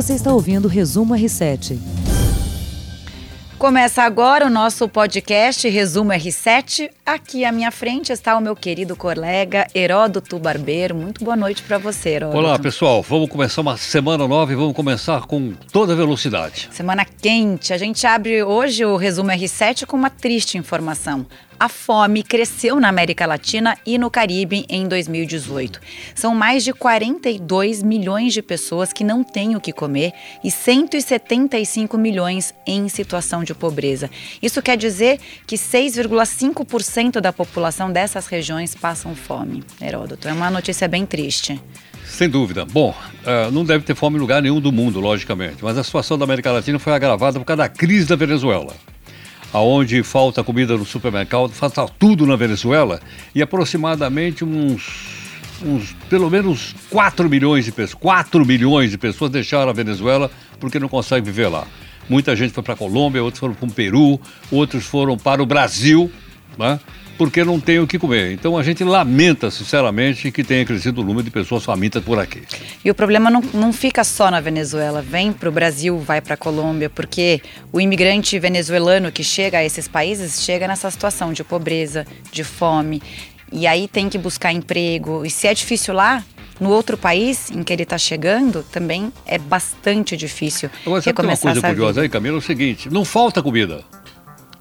Você está ouvindo o Resumo R7. Começa agora o nosso podcast Resumo R7. Aqui à minha frente está o meu querido colega Heródoto Barbeiro. Muito boa noite para você, Heródoto. Olá, pessoal. Vamos começar uma semana nova e vamos começar com toda velocidade. Semana quente. A gente abre hoje o Resumo R7 com uma triste informação a fome cresceu na América Latina e no Caribe em 2018. São mais de 42 milhões de pessoas que não têm o que comer e 175 milhões em situação de pobreza. Isso quer dizer que 6,5% da população dessas regiões passam fome. Heródoto, é uma notícia bem triste. Sem dúvida. Bom, uh, não deve ter fome em lugar nenhum do mundo, logicamente, mas a situação da América Latina foi agravada por causa da crise da Venezuela aonde falta comida no supermercado, falta tudo na Venezuela, e aproximadamente uns, uns pelo menos 4 milhões de pessoas, 4 milhões de pessoas deixaram a Venezuela porque não conseguem viver lá. Muita gente foi para a Colômbia, outros foram para o Peru, outros foram para o Brasil, né? Porque não tem o que comer. Então a gente lamenta, sinceramente, que tenha crescido o número de pessoas famintas por aqui. E o problema não, não fica só na Venezuela, vem para o Brasil, vai para a Colômbia, porque o imigrante venezuelano que chega a esses países chega nessa situação de pobreza, de fome, e aí tem que buscar emprego. E se é difícil lá, no outro país em que ele está chegando, também é bastante difícil. Agora, sabe uma coisa curiosa aí, Camila? É o seguinte: não falta comida.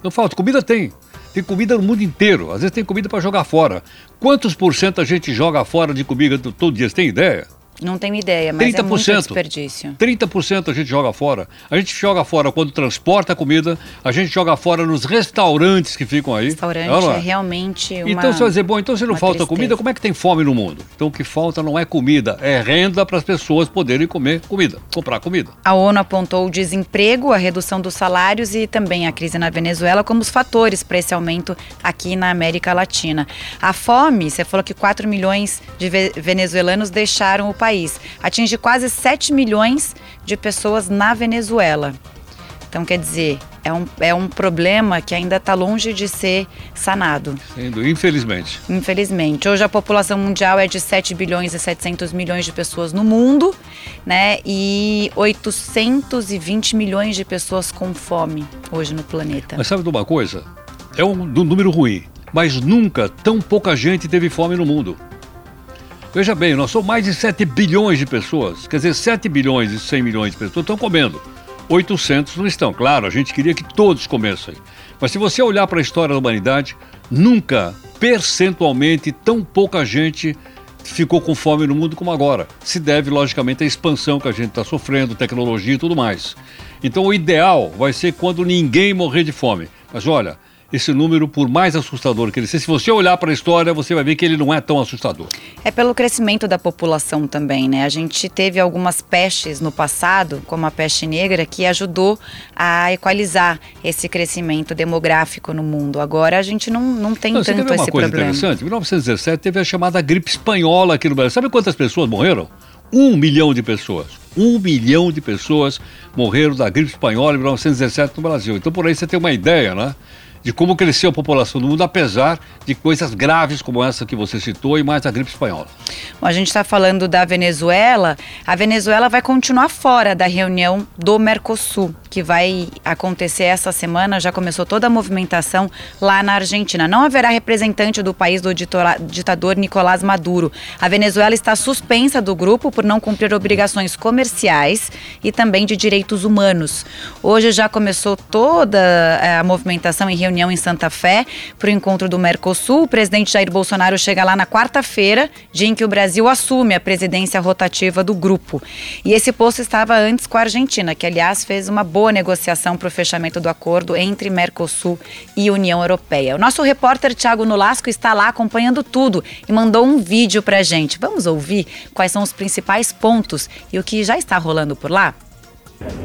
Não falta. Comida tem. Tem comida no mundo inteiro. Às vezes tem comida para jogar fora. Quantos por cento a gente joga fora de comida todo dia? Você tem ideia? Não tenho ideia, mas 30%, é muito desperdício. 30% a gente joga fora. A gente joga fora quando transporta a comida, a gente joga fora nos restaurantes que ficam aí. Restaurante é, é realmente uma Então você vai dizer, bom, então se não falta tristeza. comida, como é que tem fome no mundo? Então o que falta não é comida, é renda para as pessoas poderem comer comida, comprar comida. A ONU apontou o desemprego, a redução dos salários e também a crise na Venezuela como os fatores para esse aumento aqui na América Latina. A fome, você falou que 4 milhões de venezuelanos deixaram o país país. Atinge quase 7 milhões de pessoas na Venezuela. Então, quer dizer, é um, é um problema que ainda está longe de ser sanado. Sendo, infelizmente. Infelizmente. Hoje a população mundial é de 7 bilhões e 700 milhões de pessoas no mundo, né? E 820 milhões de pessoas com fome hoje no planeta. Mas sabe de uma coisa? É um, um número ruim, mas nunca tão pouca gente teve fome no mundo. Veja bem, nós somos mais de 7 bilhões de pessoas, quer dizer, 7 bilhões e 100 milhões de pessoas estão comendo. 800 não estão. Claro, a gente queria que todos comessem. Mas se você olhar para a história da humanidade, nunca, percentualmente, tão pouca gente ficou com fome no mundo como agora. Se deve, logicamente, à expansão que a gente está sofrendo, tecnologia e tudo mais. Então, o ideal vai ser quando ninguém morrer de fome. Mas olha, esse número, por mais assustador que ele seja, se você olhar para a história, você vai ver que ele não é tão assustador. É pelo crescimento da população também, né? A gente teve algumas pestes no passado, como a peste negra, que ajudou a equalizar esse crescimento demográfico no mundo. Agora a gente não, não tem não, tanto esse problema. Você uma coisa interessante? Em 1917 teve a chamada gripe espanhola aqui no Brasil. Sabe quantas pessoas morreram? Um milhão de pessoas. Um milhão de pessoas morreram da gripe espanhola em 1917 no Brasil. Então por aí você tem uma ideia, né? De como cresceu a população do mundo, apesar de coisas graves como essa que você citou e mais a gripe espanhola. Bom, a gente está falando da Venezuela. A Venezuela vai continuar fora da reunião do Mercosul, que vai acontecer essa semana. Já começou toda a movimentação lá na Argentina. Não haverá representante do país do ditador Nicolás Maduro. A Venezuela está suspensa do grupo por não cumprir obrigações comerciais e também de direitos humanos. Hoje já começou toda eh, a movimentação em reunião reunião em Santa Fé para o encontro do Mercosul. O presidente Jair Bolsonaro chega lá na quarta-feira, dia em que o Brasil assume a presidência rotativa do grupo. E esse posto estava antes com a Argentina, que aliás fez uma boa negociação para o fechamento do acordo entre Mercosul e União Europeia. O nosso repórter Tiago Nolasco está lá acompanhando tudo e mandou um vídeo para a gente. Vamos ouvir quais são os principais pontos e o que já está rolando por lá?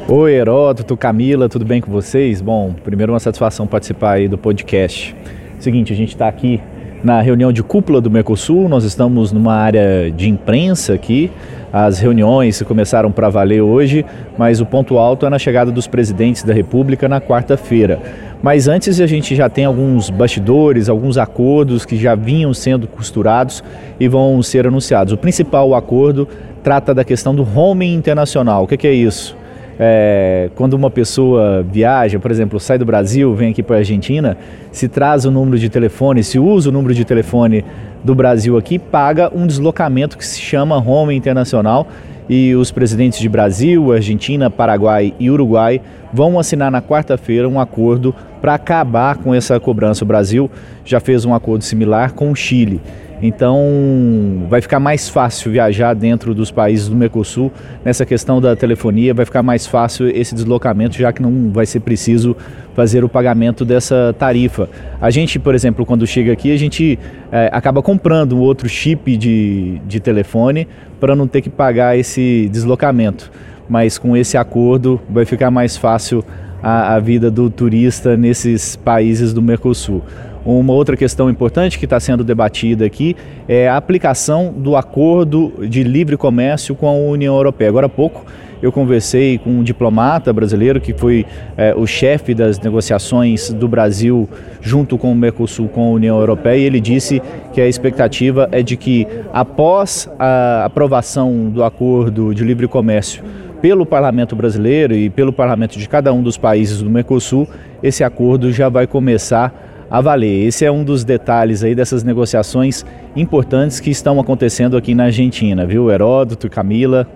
Oi, Heródoto, Camila, tudo bem com vocês? Bom, primeiro uma satisfação participar aí do podcast. Seguinte, a gente está aqui na reunião de cúpula do Mercosul. Nós estamos numa área de imprensa aqui. As reuniões começaram para valer hoje, mas o ponto alto é na chegada dos presidentes da República na quarta-feira. Mas antes a gente já tem alguns bastidores, alguns acordos que já vinham sendo costurados e vão ser anunciados. O principal acordo trata da questão do roaming internacional. O que é isso? É, quando uma pessoa viaja, por exemplo, sai do Brasil, vem aqui para a Argentina, se traz o número de telefone, se usa o número de telefone do Brasil aqui, paga um deslocamento que se chama Home Internacional e os presidentes de Brasil, Argentina, Paraguai e Uruguai vão assinar na quarta-feira um acordo para acabar com essa cobrança. O Brasil já fez um acordo similar com o Chile. Então, vai ficar mais fácil viajar dentro dos países do Mercosul. Nessa questão da telefonia, vai ficar mais fácil esse deslocamento, já que não vai ser preciso fazer o pagamento dessa tarifa. A gente, por exemplo, quando chega aqui, a gente é, acaba comprando um outro chip de, de telefone para não ter que pagar esse deslocamento. Mas com esse acordo, vai ficar mais fácil a, a vida do turista nesses países do Mercosul. Uma outra questão importante que está sendo debatida aqui é a aplicação do acordo de livre comércio com a União Europeia. Agora há pouco eu conversei com um diplomata brasileiro que foi é, o chefe das negociações do Brasil junto com o Mercosul, com a União Europeia, e ele disse que a expectativa é de que após a aprovação do acordo de livre comércio pelo parlamento brasileiro e pelo parlamento de cada um dos países do Mercosul, esse acordo já vai começar a valer. Esse é um dos detalhes aí dessas negociações importantes que estão acontecendo aqui na Argentina, viu? Heródoto, Camila.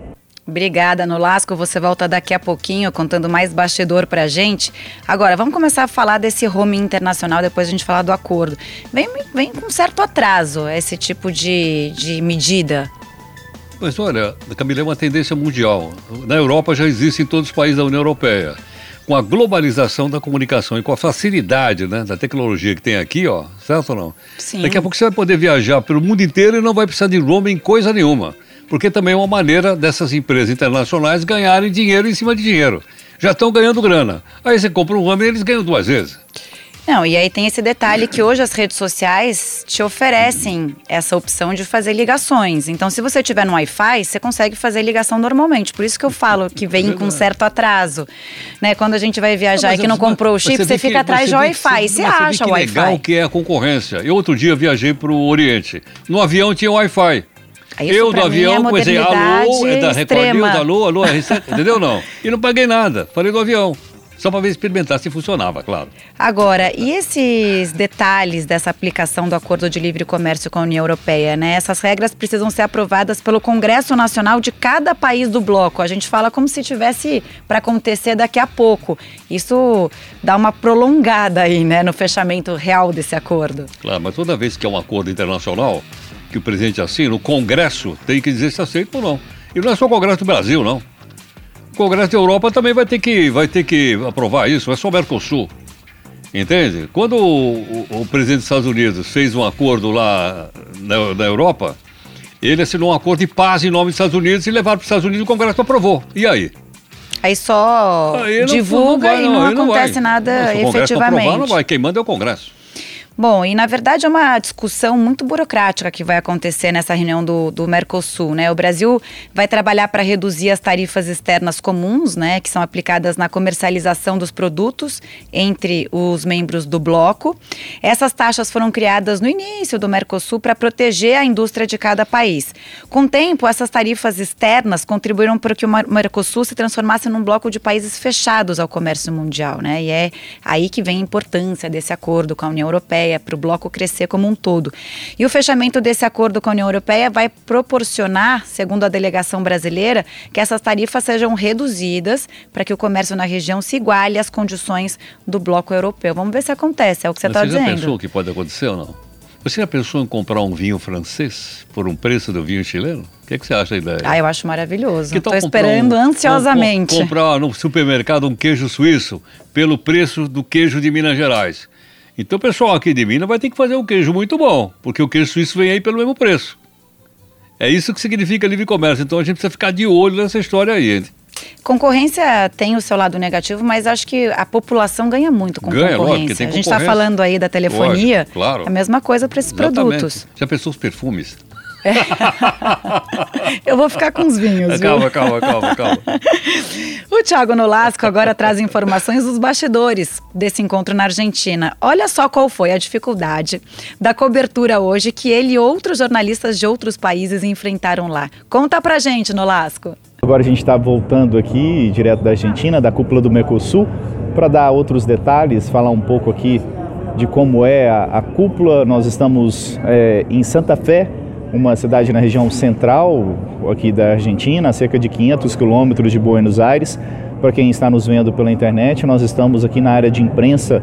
Obrigada, Nolasco. Você volta daqui a pouquinho contando mais bastidor pra gente. Agora, vamos começar a falar desse roaming internacional, depois a gente falar do acordo. Vem, vem com certo atraso esse tipo de, de medida. Mas olha, Camila, é uma tendência mundial. Na Europa já existe em todos os países da União Europeia com a globalização da comunicação e com a facilidade né, da tecnologia que tem aqui, ó, certo ou não? Sim. Daqui a pouco você vai poder viajar pelo mundo inteiro e não vai precisar de roaming coisa nenhuma. Porque também é uma maneira dessas empresas internacionais ganharem dinheiro em cima de dinheiro. Já estão ganhando grana. Aí você compra um roaming e eles ganham duas vezes. Não, e aí tem esse detalhe que hoje as redes sociais te oferecem essa opção de fazer ligações. Então, se você tiver no Wi-Fi, você consegue fazer ligação normalmente. Por isso que eu falo que vem com certo atraso. Né? Quando a gente vai viajar não, e que não comprou o chip, você, você fica que, atrás de Wi-Fi. Você, você acha o Wi-Fi. legal que é a concorrência. Eu outro dia viajei para o Oriente. No avião tinha Wi-Fi. eu do avião é comecei, alô, é da Record News, alô, alô, entendeu não? E não paguei nada, falei do avião. Só para ver experimentar se funcionava, claro. Agora, e esses detalhes dessa aplicação do Acordo de Livre Comércio com a União Europeia, né? Essas regras precisam ser aprovadas pelo Congresso Nacional de cada país do bloco. A gente fala como se tivesse para acontecer daqui a pouco. Isso dá uma prolongada aí, né, no fechamento real desse acordo. Claro, mas toda vez que é um acordo internacional, que o presidente assina, o Congresso tem que dizer se aceita ou não. E não é só o Congresso do Brasil, não. Congresso da Europa também vai ter que, vai ter que aprovar isso, é só o Mercosul. Entende? Quando o, o, o, presidente dos Estados Unidos fez um acordo lá na, na, Europa, ele assinou um acordo de paz em nome dos Estados Unidos e levaram para os Estados Unidos e o Congresso aprovou. E aí? Aí só aí divulga não, não vai, e não, acontece não nada não, efetivamente. Aprovar, não vai. Quem manda é o Congresso. Bom, e na verdade é uma discussão muito burocrática que vai acontecer nessa reunião do, do Mercosul, né? O Brasil vai trabalhar para reduzir as tarifas externas comuns, né, que são aplicadas na comercialização dos produtos entre os membros do bloco. Essas taxas foram criadas no início do Mercosul para proteger a indústria de cada país. Com o tempo, essas tarifas externas contribuíram para que o Mercosul se transformasse num bloco de países fechados ao comércio mundial, né? E é aí que vem a importância desse acordo com a União Europeia Europeia, para o bloco crescer como um todo. E o fechamento desse acordo com a União Europeia vai proporcionar, segundo a delegação brasileira, que essas tarifas sejam reduzidas para que o comércio na região se iguale às condições do bloco europeu. Vamos ver se acontece, é o que você está dizendo. Você já pensou que pode acontecer ou não? Você já pensou em comprar um vinho francês por um preço do vinho chileno? O que, é que você acha da ideia? Ah, eu acho maravilhoso. Estou esperando um, ansiosamente. comprar no supermercado um queijo suíço pelo preço do queijo de Minas Gerais. Então o pessoal aqui de Minas vai ter que fazer um queijo muito bom, porque o queijo suíço vem aí pelo mesmo preço. É isso que significa livre comércio. Então a gente precisa ficar de olho nessa história aí. concorrência tem o seu lado negativo, mas acho que a população ganha muito com Ganha, lógico, concorrência. porque tem a gente está concorrência. falando aí da telefonia, Lógico, claro. a mesma coisa para esses Exatamente. produtos. Já pensou os perfumes? Eu vou ficar com os vinhos, viu? calma, calma, calma, calma. O Thiago Nolasco agora traz informações dos bastidores desse encontro na Argentina. Olha só qual foi a dificuldade da cobertura hoje que ele e outros jornalistas de outros países enfrentaram lá. Conta pra gente, Nolasco. Agora a gente está voltando aqui, direto da Argentina, da cúpula do Mercosul, para dar outros detalhes, falar um pouco aqui de como é a, a cúpula. Nós estamos é, em Santa Fé, uma cidade na região central aqui da Argentina, a cerca de 500 quilômetros de Buenos Aires. Para quem está nos vendo pela internet, nós estamos aqui na área de imprensa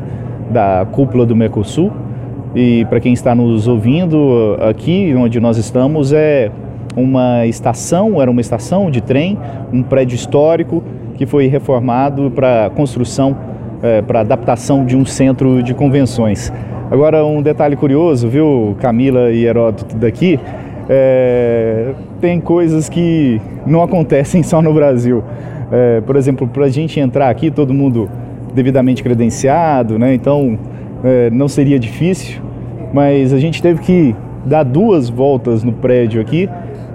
da cúpula do Mercosul. E para quem está nos ouvindo, aqui onde nós estamos é uma estação, era uma estação de trem, um prédio histórico que foi reformado para construção, é, para adaptação de um centro de convenções. Agora, um detalhe curioso, viu, Camila e Heródoto daqui, é, tem coisas que não acontecem só no Brasil. É, por exemplo, para a gente entrar aqui, todo mundo devidamente credenciado, né? então é, não seria difícil, mas a gente teve que dar duas voltas no prédio aqui,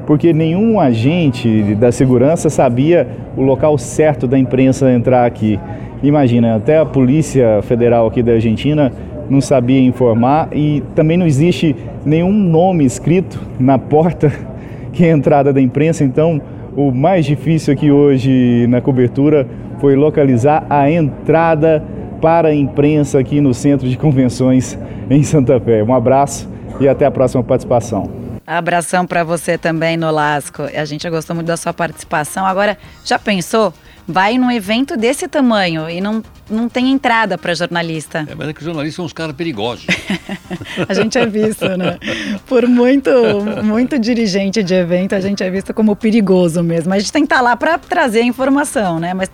porque nenhum agente da segurança sabia o local certo da imprensa entrar aqui. Imagina, até a Polícia Federal aqui da Argentina não sabia informar e também não existe nenhum nome escrito na porta que é a entrada da imprensa, então o mais difícil aqui hoje na cobertura foi localizar a entrada para a imprensa aqui no Centro de Convenções em Santa Fé. Um abraço e até a próxima participação. Abração para você também, Nolasco. A gente gostou muito da sua participação. Agora, já pensou? Vai num evento desse tamanho e não, não tem entrada para jornalista. É, mas é que os jornalistas são uns caras perigosos. A gente é visto, né? Por muito, muito dirigente de evento, a gente é visto como perigoso mesmo. A gente tem que estar lá para trazer a informação, né? Mas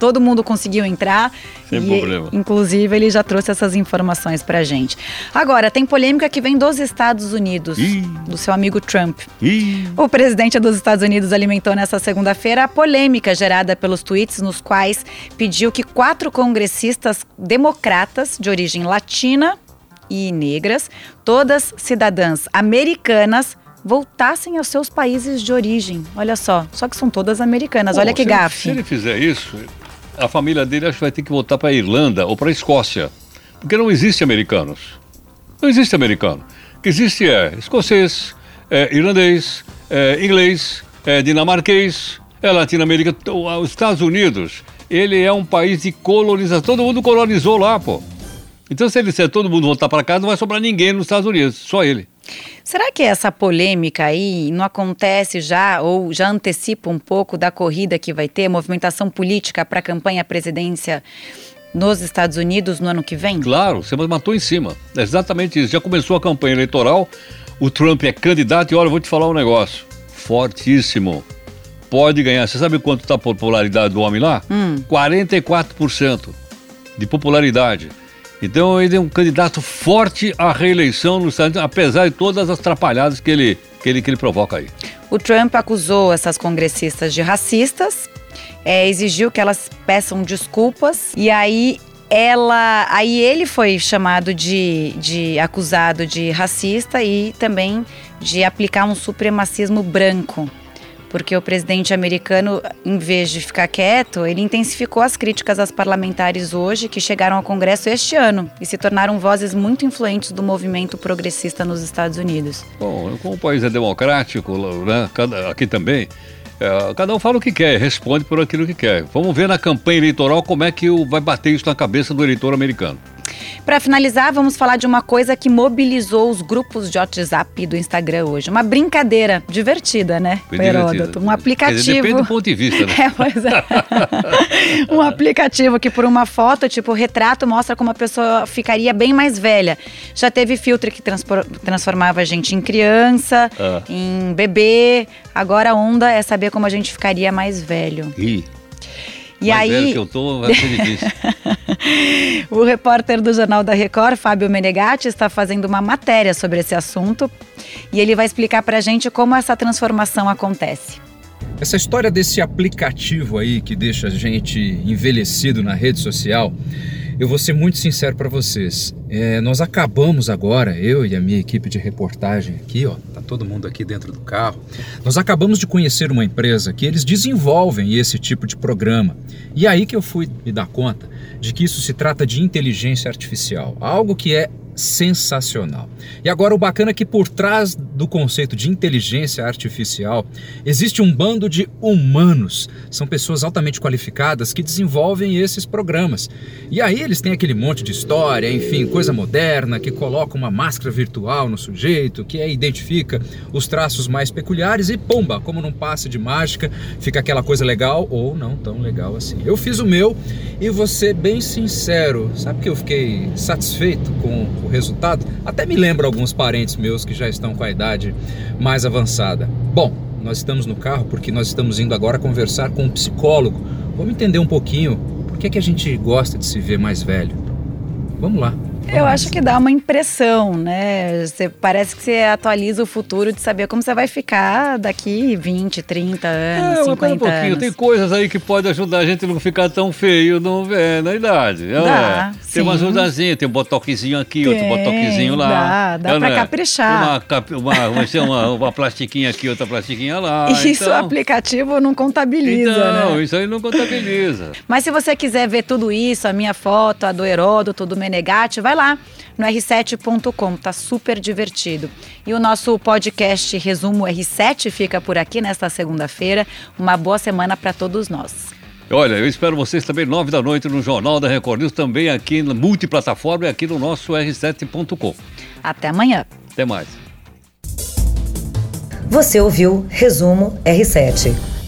todo mundo conseguiu entrar. Sem e, problema. Inclusive, ele já trouxe essas informações pra gente. Agora, tem polêmica que vem dos Estados Unidos, Ih. do seu amigo Trump. Ih, O presidente dos Estados Unidos alimentou nesta segunda-feira a polêmica gerada pelos tweets nos quais pediu que quatro congressistas democratas de origem latina e negras, todas cidadãs americanas, voltassem aos seus países de origem. Olha só, só que são todas americanas. bom, Olha que se ele- gafe. se ele fizer isso, a família dele acho que vai ter que voltar para a Irlanda ou para a Escócia. Porque não existe americanos. Não existe americano. O que existe é escocês, é irlandês, é inglês, é dinamarquês, é latino-americano. Os Estados Unidos, ele é um país de colonização. Todo mundo colonizou lá, pô. Então, se ele disser todo mundo voltar para casa, não vai sobrar ninguém nos Estados Unidos, só ele. Será que essa polêmica aí não acontece já ou já antecipa um pouco da corrida que vai ter, movimentação política para a campanha à presidência nos Estados Unidos no ano que vem? Claro, você matou em cima. É exatamente isso. Já começou a campanha eleitoral, o Trump é candidato e olha, eu vou te falar um negócio. Fortíssimo. Pode ganhar. Você sabe quanto está a popularidade do homem lá? Hum. 44% de popularidade. Então ele é um candidato forte à reeleição nos Estados Unidos, apesar de todas as atrapalhadas que ele, que ele, que ele provoca aí. O Trump acusou essas congressistas de racistas, é, exigiu que elas peçam desculpas e aí ela, aí ele foi chamado de, de acusado de racista e também de aplicar um supremacismo branco. Porque o presidente americano, em vez de ficar quieto, ele intensificou as críticas às parlamentares hoje que chegaram ao Congresso este ano e se tornaram vozes muito influentes do movimento progressista nos Estados Unidos. Bom, como o país é democrático, né, aqui também, é, cada um fala o que quer, responde por aquilo que quer. Vamos ver na campanha eleitoral como é que vai bater isso na cabeça do eleitor americano. Para finalizar, vamos falar de uma coisa que mobilizou os grupos de WhatsApp e do Instagram hoje. Uma brincadeira divertida, né. Heródoto? Um aplicativo. dizer, depende do ponto de vista, né? É, pois é. um aplicativo que por uma foto, tipo retrato, mostra como a pessoa ficaria bem mais velha. Já teve filtro que transformava a gente em criança, Ah. em bebê. Agora a onda é saber como a gente ficaria mais velho. Ih, E mais aí, velho que eu tô, vai ser difícil. O repórter do Jornal da Record, Fábio Menegatti, está fazendo uma matéria sobre esse assunto e ele vai explicar para a gente como essa transformação acontece. Essa história desse aplicativo aí que deixa a gente envelhecido na rede social, eu vou ser muito sincero para vocês. É, nós acabamos agora, eu e a minha equipe de reportagem aqui, ó, tá todo mundo aqui dentro do carro. Nós acabamos de conhecer uma empresa que eles desenvolvem esse tipo de programa. E aí que eu fui me dar conta de que isso se trata de inteligência artificial, algo que é sensacional. E agora o bacana é que por trás do conceito de inteligência artificial existe um bando de humanos. São pessoas altamente qualificadas que desenvolvem esses programas. E aí eles têm aquele monte de história, enfim, coisa moderna que coloca uma máscara virtual no sujeito, que identifica os traços mais peculiares e pomba, como num passe de mágica, fica aquela coisa legal ou não tão legal assim. Eu fiz o meu e vou ser bem sincero, sabe que eu fiquei satisfeito com o resultado, até me lembra alguns parentes meus que já estão com a idade mais avançada. Bom, nós estamos no carro porque nós estamos indo agora conversar com um psicólogo. Vamos entender um pouquinho por que, é que a gente gosta de se ver mais velho. Vamos lá. Eu acho que dá uma impressão, né? Você, parece que você atualiza o futuro de saber como você vai ficar daqui 20, 30 anos, é, 50 um pouquinho. anos. Tem coisas aí que podem ajudar a gente a não ficar tão feio no, é, na idade. É, dá, é. Tem uma ajudazinha, tem um botoquezinho aqui, tem, outro botoquezinho lá. Dá, dá é, pra né? caprichar. Uma, uma, uma, uma, plastiquinha aqui, outra plastiquinha lá. Isso então... o aplicativo não contabiliza, então, né? isso aí não contabiliza. Mas se você quiser ver tudo isso, a minha foto, a do Heródoto, do Menegatti, vai lá no r7.com, tá super divertido. E o nosso podcast Resumo R7 fica por aqui nesta segunda-feira. Uma boa semana para todos nós. Olha, eu espero vocês também nove da noite no Jornal da Record News, também aqui na multiplataforma e aqui no nosso r7.com. Até amanhã. Até mais. Você ouviu Resumo R7.